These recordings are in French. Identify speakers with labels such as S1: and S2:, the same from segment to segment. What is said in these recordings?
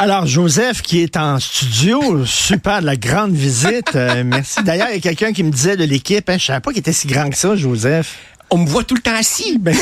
S1: Alors, Joseph, qui est en studio, super de la grande visite. Euh, merci. D'ailleurs, il y a quelqu'un qui me disait de l'équipe, hein, je savais pas qu'il était si grand que ça, Joseph.
S2: On me voit tout le temps assis.
S1: Ben,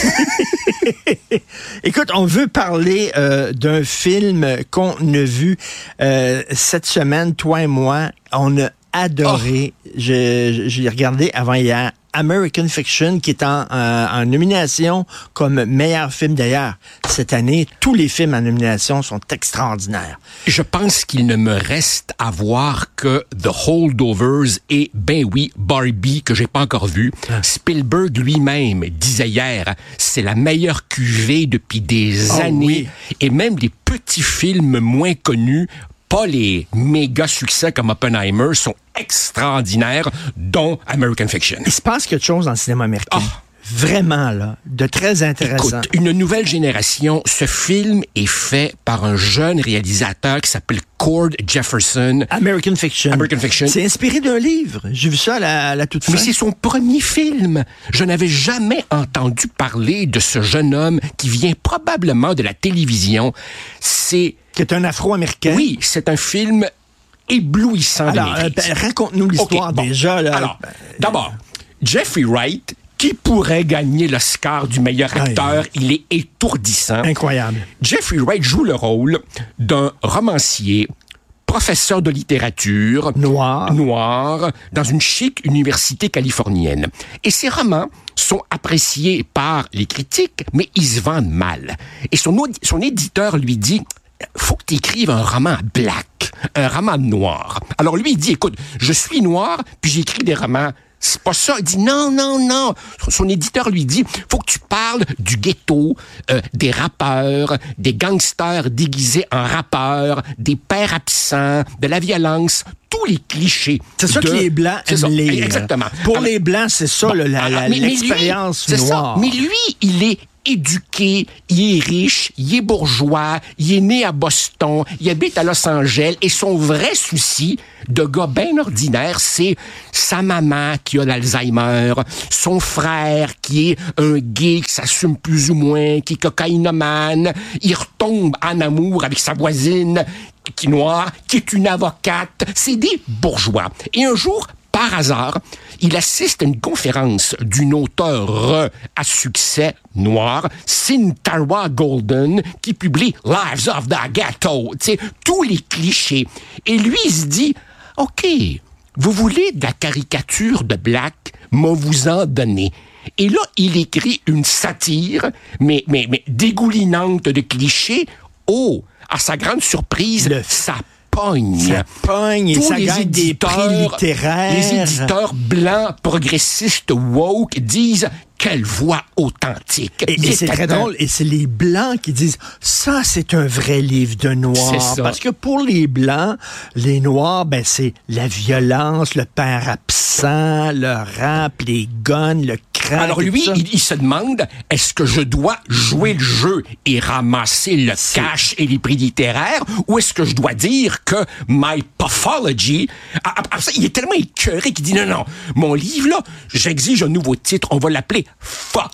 S1: écoute, on veut parler euh, d'un film qu'on a vu euh, cette semaine, toi et moi. On a adoré.
S2: Oh.
S1: L'ai regardé avant hier. American Fiction, qui est en, euh, en nomination comme meilleur film d'ailleurs. Cette année, tous les films en nomination sont extraordinaires.
S2: Je pense qu'il ne me reste à voir que The Holdovers et, ben oui, Barbie, que j'ai pas encore vu. Spielberg lui-même disait hier, c'est la meilleure cuvée depuis des
S1: Oh
S2: années.
S1: oui.
S2: Et même les petits films moins connus pas les méga succès comme Oppenheimer sont extraordinaires, dont American Fiction.
S1: Il se passe quelque chose dans le cinéma américain.
S2: Ah.
S1: Vraiment, là, de très intéressant.
S2: Écoute, une nouvelle génération. Ce film est fait par un jeune réalisateur qui s'appelle Cord Jefferson.
S1: American Fiction.
S2: American Fiction.
S1: C'est inspiré d'un livre. J'ai vu ça à la, à la toute fin.
S2: Mais c'est son premier film. Je n'avais jamais entendu parler de ce jeune homme qui vient probablement de la télévision. C'est,
S1: Qui est un afro-américain.
S2: oui, c'est un film éblouissant
S1: Alors, euh, ben, raconte-nous l'histoire
S2: bon.
S1: déjà. Là.
S2: Alors, d'abord, Jeffrey Wright, qui pourrait gagner l'Oscar du meilleur acteur, il est étourdissant.
S1: Incroyable.
S2: Jeffrey Wright joue le rôle d'un romancier, professeur de littérature,
S1: Noir.
S2: noir, dans une chic université californienne. Et ses romans sont appréciés par les critiques, mais ils se vendent mal. Et son éditeur lui dit, faut que tu écrives un roman black, un roman noir. Alors lui, il dit, écoute, je suis noir, puis j'écris des romans c'est pas ça. Il dit non, non, non. Son éditeur lui dit, faut que tu parles du ghetto, euh, des rappeurs, des gangsters déguisés en rappeurs, des pères absents, de la violence, tous les clichés.
S1: C'est ça
S2: de-
S1: que les Blancs aiment
S2: ça,
S1: lire.
S2: Exactement.
S1: Pour
S2: Alors-
S1: les Blancs, c'est ça,
S2: Bon,
S1: la-
S2: mais lui,
S1: l'expérience
S2: c'est ça.
S1: noire.
S2: Mais lui, il est éduqué, il est riche, il est bourgeois, il est né à Boston, il habite à Los Angeles et son vrai souci de gars bien ordinaire, c'est sa maman qui a l'Alzheimer, son frère qui est un gay qui s'assume plus ou moins, qui est cocaïnomane, il retombe en amour avec sa voisine qui est noire, qui est une avocate, c'est des bourgeois. Et un jour, par hasard, il assiste à une conférence d'une auteure à succès noir, Cynthia Golden, qui publie Lives of the Ghetto, tous les clichés. Et lui, il se dit, OK, vous voulez de la caricature de Black, moi vous en donner. Et là, il écrit une satire, mais, mais, mais dégoulinante de clichés. Oh, à sa grande surprise,
S1: Le-
S2: ça pogne.
S1: Ça pogne et
S2: Tous
S1: ça
S2: les
S1: gagne des prix littéraires.
S2: Les éditeurs blancs, progressistes, woke disent quelle voix authentique.
S1: Et, et c'est très drôle. Et c'est les Blancs qui disent ça, c'est un vrai livre de Noir. Parce que pour les Blancs, les Noirs, ben, c'est la violence, le père absent, le rap, les guns, le crack.
S2: Alors lui, il, il se demande, est-ce que je dois jouer le jeu et ramasser le cash et les prix littéraires, ou est-ce que je dois dire que my pathology... Ah, ah, ah, il est tellement écœuré qu'il dit, non, non, mon livre, là, j'exige un nouveau titre, on va l'appeler Fuck.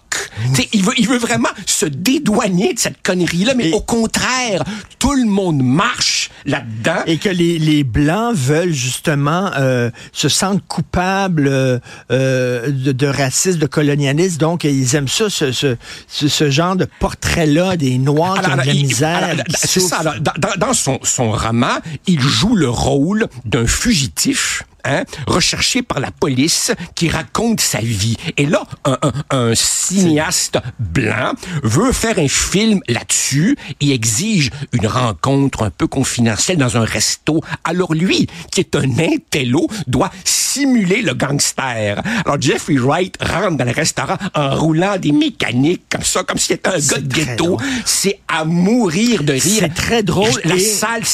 S2: Tu sais, il veut, il veut vraiment se dédouaner de cette connerie-là, mais
S1: Et-
S2: au contraire, tout le monde marche là-dedans.
S1: Et que les, les Blancs veulent justement euh, se sentent coupables euh, euh, de, de racisme, de colonialisme. Donc, ils aiment ça, ce, ce, ce, ce genre de portrait-là des Noirs qui ont de la
S2: il-
S1: misère.
S2: alors, c'est ça. alors, dans, dans- dans son, son roman, il joue le rôle d'un fugitif. Hein, recherché par la police qui raconte sa vie. Et là, un, un- un cinéaste blanc veut faire un film là-dessus et exige une rencontre un peu confidentielle dans un resto. Alors lui, qui est un intello, doit simuler le gangster. Alors Jeffrey Wright rentre dans le restaurant en roulant des mécaniques comme ça, comme s'il était un gars de ghetto. C'est à mourir de rire.
S1: C'est très drôle
S2: La
S1: et-
S2: salle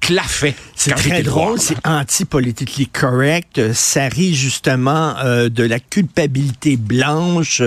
S2: claffais.
S1: C'est très drôle, c'est anti-politically correct. Ça rit justement euh, de la culpabilité blanche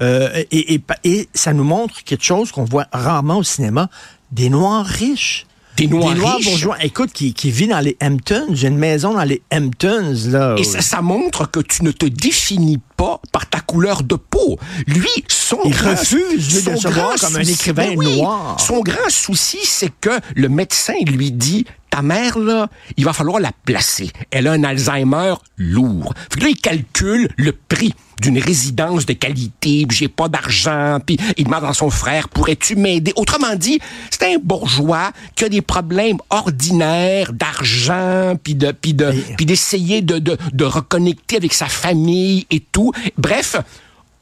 S1: euh, et, et, et ça nous montre quelque chose qu'on voit rarement au cinéma, des Noirs riches.
S2: Des Noirs riches.
S1: bourgeois. Écoute, qui, qui vit dans les Hamptons. J'ai une maison dans les Hamptons, là.
S2: Et ça, ça montre que tu ne te définis pas par ta couleur de peau. Lui, son
S1: Il
S2: grand,
S1: refuse, lui, de
S2: son
S1: se voir comme un écrivain
S2: Ben oui,
S1: noir.
S2: Son grand souci, c'est que le médecin lui dit ta mère, là, il va falloir la placer. Elle a un Alzheimer lourd. Là, il calcule le prix d'une résidence de qualité, puis j'ai pas d'argent, puis il demande à son frère, pourrais-tu m'aider? Autrement dit, c'est un bourgeois qui a des problèmes ordinaires d'argent, puis de, puis de, puis d'essayer de, de, de reconnecter avec sa famille et tout. Bref,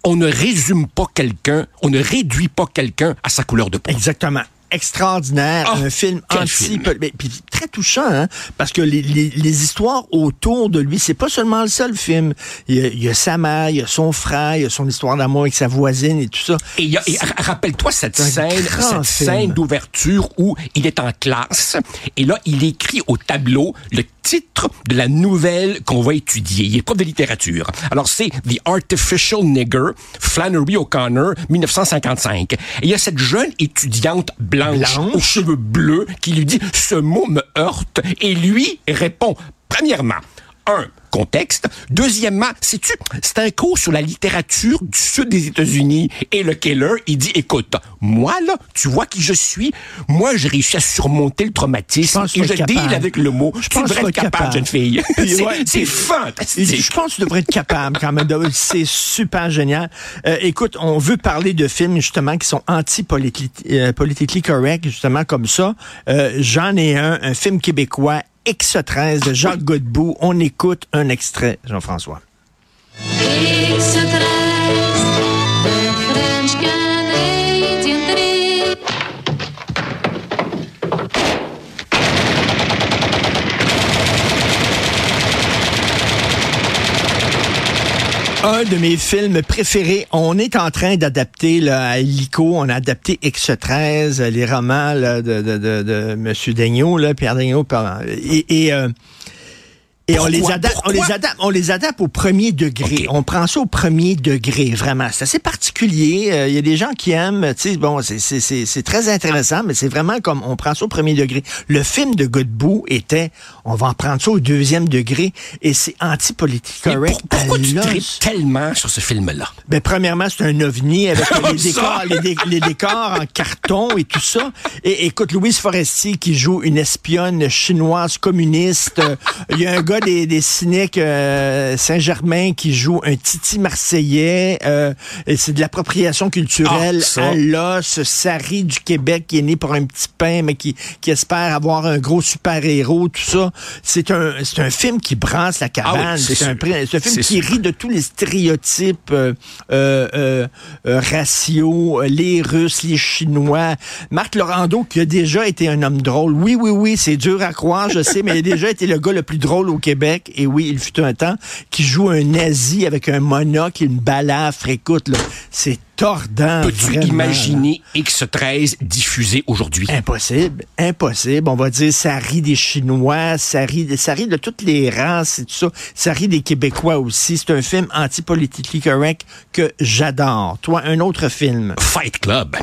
S2: on ne résume pas quelqu'un, on ne réduit pas quelqu'un à sa couleur de peau.
S1: Exactement. Extraordinaire,
S2: Ah,
S1: un film anti, puis très touchant, hein, parce que les, les, les histoires autour de lui, c'est pas seulement le seul film. Il y, a, il y a sa mère, il y a son frère, il y a son histoire d'amour avec sa voisine et tout ça.
S2: Et, rappelle-toi cette scène, cette
S1: film.
S2: scène d'ouverture où il est en classe et là il écrit au tableau le titre de la nouvelle qu'on va étudier. Il est prof de littérature. Alors c'est The Artificial Nigger, Flannery O'Connor, 1955. Et il y a cette jeune étudiante blanche,
S1: Blanche.
S2: aux cheveux bleus qui lui dit ce mot me heurte et lui répond premièrement un contexte. Deuxièmement, sais-tu, c'est un cours sur la littérature du sud des États-Unis. Et le Keller, il dit, écoute, moi, là, tu vois qui je suis? Moi, j'ai réussi à surmonter le traumatisme
S1: que
S2: et je deal avec le mot.
S1: Je
S2: tu
S1: pense que
S2: devrais être capable,
S1: capable.
S2: jeune fille. C'est
S1: ouais,
S2: fantastique.
S1: Je pense que tu devrais être capable quand même. C'est super génial. Euh, écoute, on veut parler de films justement qui sont anti-politically correct, justement comme ça. Euh, J'en ai un, un film québécois, X13 de Jacques Godbout. On écoute un extrait, Jean-François.
S3: X13,
S1: Un de mes films préférés. On est en train d'adapter à Lico, on a adapté X13, les romans de, de, de, de M. Daigneault, là, Pierre Daigneault. pardon. Euh, et on les adapte, on les adapte, on les adapte au premier degré. On prend ça au premier degré, vraiment. C'est assez particulier. Euh, Il y a des gens qui aiment, tu sais, bon, c'est- c'est c'est- c'est très intéressant, mais c'est vraiment comme on prend ça au premier degré. Le film de Godbout était, on va en prendre ça au deuxième degré, et c'est anti-politique correct.
S2: pour- pourquoi tu tellement sur ce film-là?
S1: Ben, premièrement, c'est un ovni avec les décors, les, dé- les décors en carton et tout ça. Et écoute, Louise Forestier qui joue une espionne chinoise communiste. Euh, Il y a un gars des, des cyniques euh, Saint-Germain qui joue un titi marseillais. Euh, et c'est de l'appropriation culturelle
S2: Ah,
S1: à l'os. Sari du Québec qui est né pour un petit pain, mais qui, qui espère avoir un gros super-héros, tout ça. C'est un, c'est un film qui brasse la cabane.
S2: Ah oui, c'est
S1: un, film qui
S2: sûr.
S1: rit de tous les stéréotypes euh, euh, euh, euh, raciaux, les Russes, les Chinois. Marc Laurando, qui a déjà été un homme drôle. Oui, oui, oui, c'est dur à croire, je sais, mais il a déjà été le gars le plus drôle au Québec. Et oui, il fut un temps qui joue un nazi avec un monocle et une balafre. Écoute, là, c'est tordant.
S2: Peux-tu
S1: là.
S2: imaginer X13 diffusé aujourd'hui?
S1: Impossible, impossible. On va dire, ça rit des Chinois, ça rit, ça rit de toutes les races et tout ça. Ça rit des Québécois aussi. C'est un film anti-politically correct que j'adore. Toi, un autre film?
S2: Fight Club.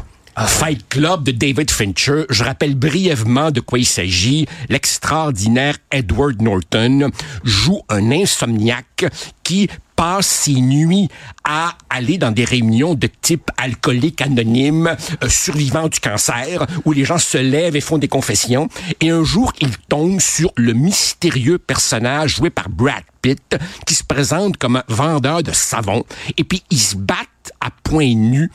S2: Fight Club de David Fincher. Je rappelle brièvement de quoi il s'agit. L'extraordinaire Edward Norton joue un insomniaque qui passe ses nuits à aller dans des réunions de type alcoolique anonyme, euh, survivant du cancer, où les gens se lèvent et font des confessions. Et un jour, il tombe sur le mystérieux personnage joué par Brad Pitt, qui se présente comme un vendeur de savon. Et puis, ils se battent à poings nus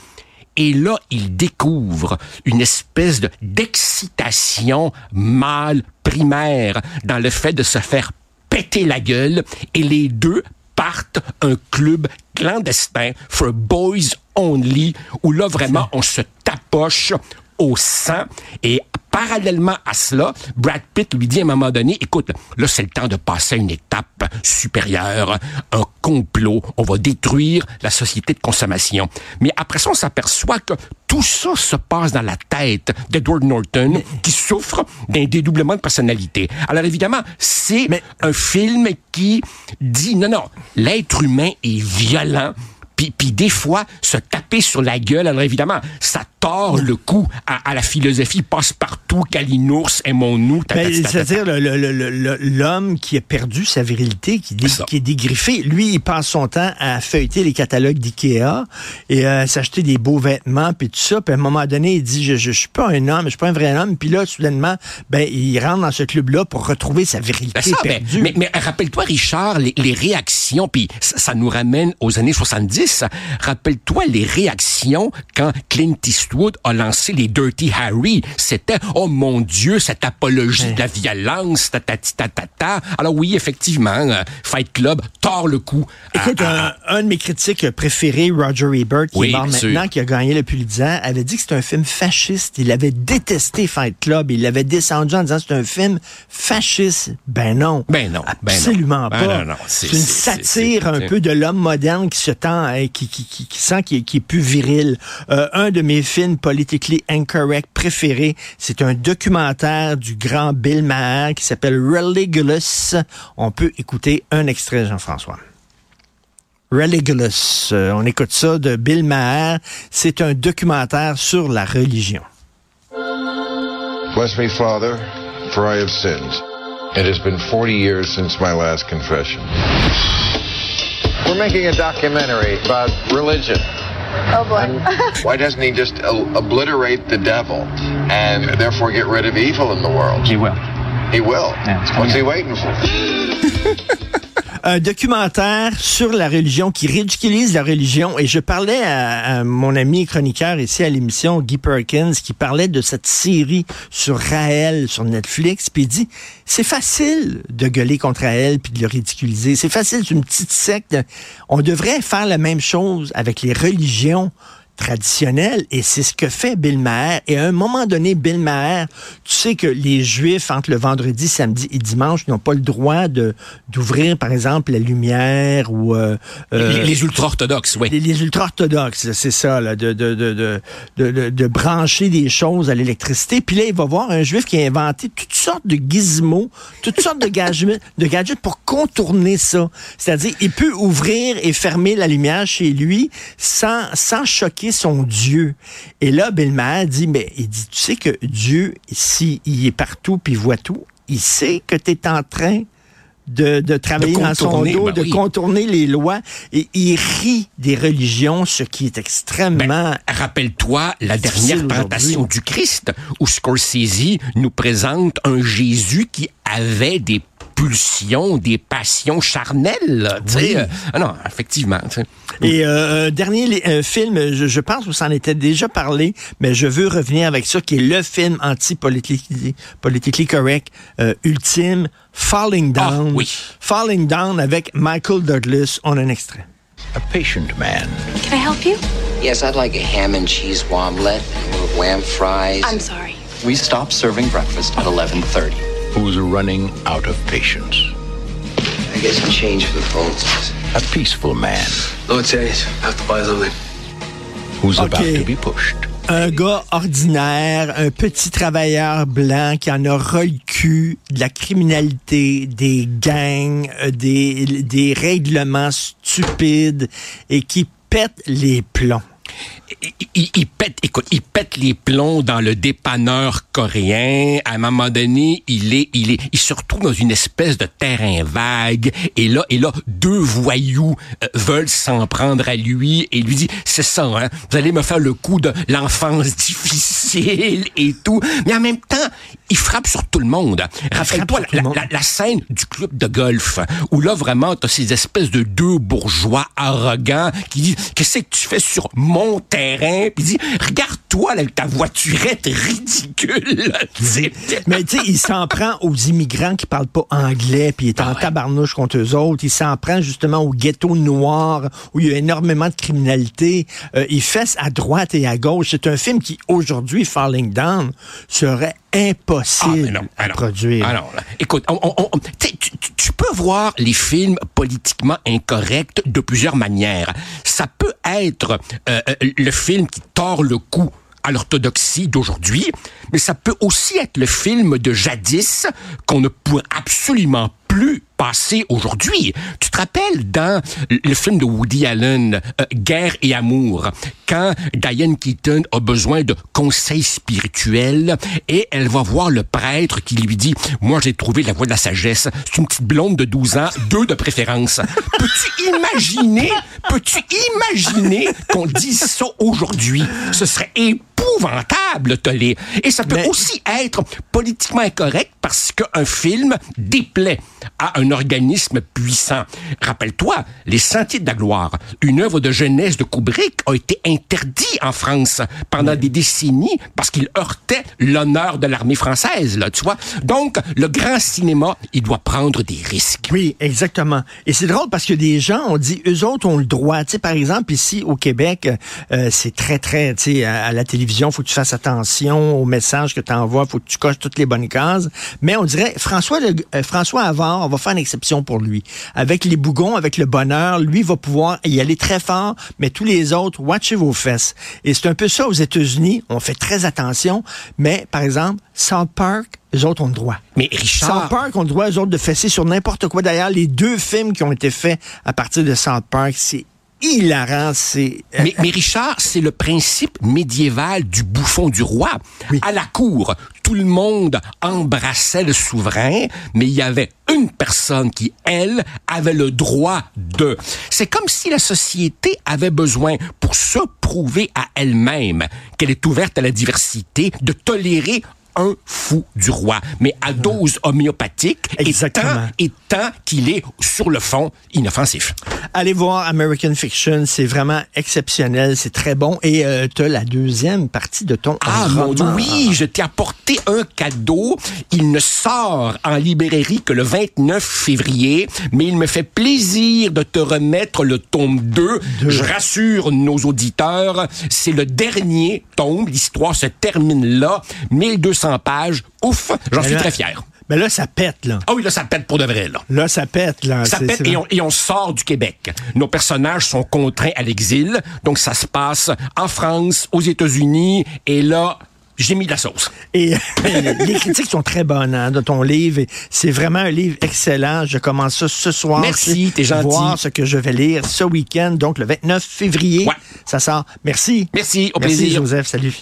S2: et là, il découvre une espèce de d'excitation mâle primaire dans le fait de se faire péter la gueule et les deux partent un club clandestin for boys only où là vraiment on se tapoche au sang et parallèlement à cela, Brad Pitt lui dit à un moment donné, écoute, là c'est le temps de passer à une étape supérieure, un complot, on va détruire la société de consommation. Mais après ça, on s'aperçoit que tout ça se passe dans la tête d'Edward Norton qui souffre d'un dédoublement de personnalité. Alors évidemment, c'est
S1: Mais-
S2: un film qui dit non, non, l'être humain est violent. Puis, puis des fois, se taper sur la gueule, alors évidemment, ça tord le cou à, à la philosophie passe-partout, Kalinours, aimons-nous.
S1: C'est-à-dire l'homme qui a perdu sa virilité, qui, dé- est dégriffé, lui, il passe son temps à feuilleter les catalogues d'IKEA et à s'acheter des beaux vêtements, puis tout ça. Puis à un moment donné, il dit, je, je, je suis pas un homme, je suis pas un vrai homme. Puis là, soudainement, ben, il rentre dans ce club-là pour retrouver sa virilité
S2: Ben ça, ben,
S1: perdue.
S2: mais, mais rappelle-toi, Richard, les, les réactions, puis ça, ça nous ramène aux années 70. Rappelle-toi les réactions quand Clint Eastwood a lancé les Dirty Harry. C'était, oh mon Dieu, cette apologie de la violence, ta, ta, ta, ta, ta. Alors oui, effectivement, euh, Fight Club tord le coup.
S1: Écoute, un, de mes critiques préférés, Roger Ebert, qui est mort maintenant, qui a gagné le Pulitzer, avait dit que c'était un film fasciste. Il avait détesté Fight Club. Il l'avait descendu en disant que c'est un film fasciste. Ben non.
S2: Ben non, ben.
S1: Absolument
S2: Ben
S1: pas.
S2: c'est-
S1: une satire un peu de l'homme moderne qui se tend, euh, qui, qui, sent qu'il est, qu'il est plus viril. Euh, un de mes films politically incorrect préférés, c'est un documentaire du grand Bill Maher qui s'appelle Religulous. On peut écouter un extrait, Jean-François. Religulous. Euh, on écoute ça de Bill Maher. C'est un documentaire sur la religion.
S4: Bless me, Father, for I have sinned. It has been 40 years since my last confession. We're making a documentary about religion.
S5: Oh boy.
S4: Why doesn't he just obliterate the devil and therefore get rid of evil in the world?
S6: He will.
S4: He will.
S6: Yeah,
S4: What's he waiting for?
S1: un documentaire sur la religion qui ridiculise la religion. Et je parlais à, mon ami chroniqueur ici à l'émission, Guy Perkins, qui parlait de cette série sur Raël sur Netflix. Puis il dit, c'est facile de gueuler contre Raël puis de le ridiculiser. C'est facile, c'est une petite secte. On devrait faire la même chose avec les religions traditionnelles et c'est ce que fait Bill Maher. Et à un moment donné, Bill Maher, tu sais que les Juifs, entre le vendredi, samedi et dimanche, n'ont pas le droit de d'ouvrir, par exemple, la lumière ou... euh, euh,
S2: les, les ultra-orthodoxes, oui.
S1: les, les ultra-orthodoxes, c'est ça, là, de, de, de, de, de, de- de brancher des choses à l'électricité. Puis là, il va voir un juif qui a inventé toutes sortes de gizmos, toutes sortes de gadgets, de gadgets pour contourner ça. C'est-à-dire, il peut ouvrir et fermer la lumière chez lui sans, sans choquer son Dieu. Et là, Bill Maher dit, mais il dit, tu sais que Dieu, s'il est partout puis il voit tout, il sait que tu es en train de, de travailler dans son dos,
S2: ben
S1: de
S2: oui.
S1: contourner les lois. Et il rit des religions, ce qui est extrêmement...
S2: Ben, Rappelle-toi la dernière tentation du Christ, où Scorsese nous présente un Jésus qui avait des pulsions, des passions charnelles.
S1: Oui.
S2: Euh, ah non, effectivement. tu sais.
S1: Et euh, un dernier euh, film, je, je pense que ça en était déjà parlé, mais je veux revenir avec ça, qui est le film anti-politically politically correct euh, ultime, Falling
S2: Ah,
S1: Down.
S2: oui.
S1: Falling Down avec Michael Douglas. On a un extrait.
S7: A patient man.
S5: Can I help you?
S8: Yes, I'd like a ham and cheese omelet, a little wham fries.
S5: I'm sorry.
S6: We stop serving breakfast at 11:30.
S7: Who's running out of patience.
S8: I get some change for the phone.
S7: A peaceful man
S8: No change. I have to buy something.
S7: who's
S1: Okay.
S7: about to be pushed.
S1: Un gars ordinaire, un petit travailleur blanc qui en a ras le cul de la criminalité, des gangs, euh, des, des règlements stupides et qui pète les plombs.
S2: Il, pète, écoute, il pète les plombs dans le dépanneur coréen. À un moment donné, il est, il est, il se retrouve dans une espèce de terrain vague. Et là, et là, deux voyous euh, veulent s'en prendre à lui et lui dit, c'est ça, hein, vous allez me faire le coup de l'enfance difficile et tout. Mais en même temps, il frappe sur tout le monde. Rappelle-toi la, scène du club de golf, où là, vraiment, t'as ces espèces de deux bourgeois arrogants qui disent, qu'est-ce que tu fais sur mon terrain? Puis il dit, regarde-toi, ta voiturette ridicule.
S1: Mais tu sais, il s'en prend aux immigrants qui parlent pas anglais, puis il est en
S2: Ah ouais.
S1: tabarnouche contre eux autres. Il s'en prend justement au ghetto noir, où il y a énormément de criminalité. Euh, il fesse à droite et à gauche. C'est un film qui, aujourd'hui, Falling Down, serait impossible
S2: non,
S1: à
S2: ah
S1: produire.
S2: Ah non, là. écoute, on- on- on- tu, sais, tu- tu- tu peux voir les films politiquement incorrects de plusieurs manières. Ça peut être euh, euh, le film qui tord le cou à l'orthodoxie d'aujourd'hui, mais ça peut aussi être le film de jadis qu'on ne pourrait absolument plus passer aujourd'hui. Tu te rappelles dans le film de Woody Allen, euh, Guerre et amour, quand Diane Keaton a besoin de conseils spirituels et elle va voir le prêtre qui lui dit "Moi j'ai trouvé la voie de la sagesse, c'est une petite blonde de 12 ans, deux de préférence." Peux-tu imaginer, peux-tu imaginer qu'on dise ça aujourd'hui? Ce serait épouvantable, Tolé. Et ça peut
S1: Mais-
S2: aussi être politiquement incorrect parce qu'un film déplaît à un organisme puissant. Rappelle-toi, Les Sentiers de la Gloire, une œuvre de jeunesse de Kubrick, a été interdit en France pendant des décennies parce qu'il heurtait l'honneur de l'armée française, là, tu vois. Donc, le grand cinéma, il doit prendre des risques.
S1: Oui, exactement. Et c'est drôle parce que des gens ont dit, eux autres ont le droit. Tu sais, par exemple, ici au Québec, euh, c'est très, très, tu sais, à, à la télévision, faut que tu fasses attention aux messages que tu envoies, faut que tu coches toutes les bonnes cases. Mais on dirait, François, le- euh, François Havard, on va faire une exception pour lui. Avec les bougons, avec le bonheur, lui va pouvoir y aller très fort, mais tous les autres, watchez vos fesses. Et c'est un peu ça aux États-Unis. On fait très attention. Mais, par exemple, South Park, eux autres ont le droit.
S2: Mais
S1: South
S2: Richard,
S1: Park ont le droit, eux autres, de fesser sur n'importe quoi. D'ailleurs, les deux films qui ont été faits à partir de South Park, c'est hilarant. C'est. euh,
S2: Mais, mais Richard, c'est le principe médiéval du bouffon du roi.
S1: Oui.
S2: À la cour, tout le monde embrassait le souverain, mais il y avait une personne qui, elle, avait le droit de. C'est comme si la société avait besoin, pour se prouver à elle-même qu'elle est ouverte à la diversité, de tolérer un fou du roi, mais à dose homéopathique, et tant, et tant qu'il est, sur le fond, inoffensif.
S1: Allez voir American Fiction, c'est vraiment exceptionnel, c'est très bon. Et euh, tu as la deuxième partie de ton
S2: Ah mon Dieu,
S1: roman.
S2: oui, je t'ai apporté un cadeau. Il ne sort en librairie que le 29 février, mais il me fait plaisir de te remettre le tome 2. Je rassure nos auditeurs, c'est le dernier tome. L'histoire se termine là. 1200 pages. Ouf, j'en suis très fier.
S1: Mais là, ça pète, là.
S2: Ah oui, là, ça pète pour de vrai, là.
S1: Là, ça pète, là.
S2: Ça pète et on, et on sort du Québec. Nos personnages sont contraints à l'exil, donc ça se passe en France, aux États-Unis, et là, j'ai mis de la sauce.
S1: Et les critiques sont très bonnes hein, de ton livre. C'est vraiment un livre excellent. Je commence ça ce soir.
S2: Merci, t'es gentil.
S1: Voir ce que je vais lire ce week-end, donc le 29 février.
S2: Ouais.
S1: Ça sort. Merci.
S2: Merci, au
S1: Merci,
S2: plaisir.
S1: Joseph. Salut.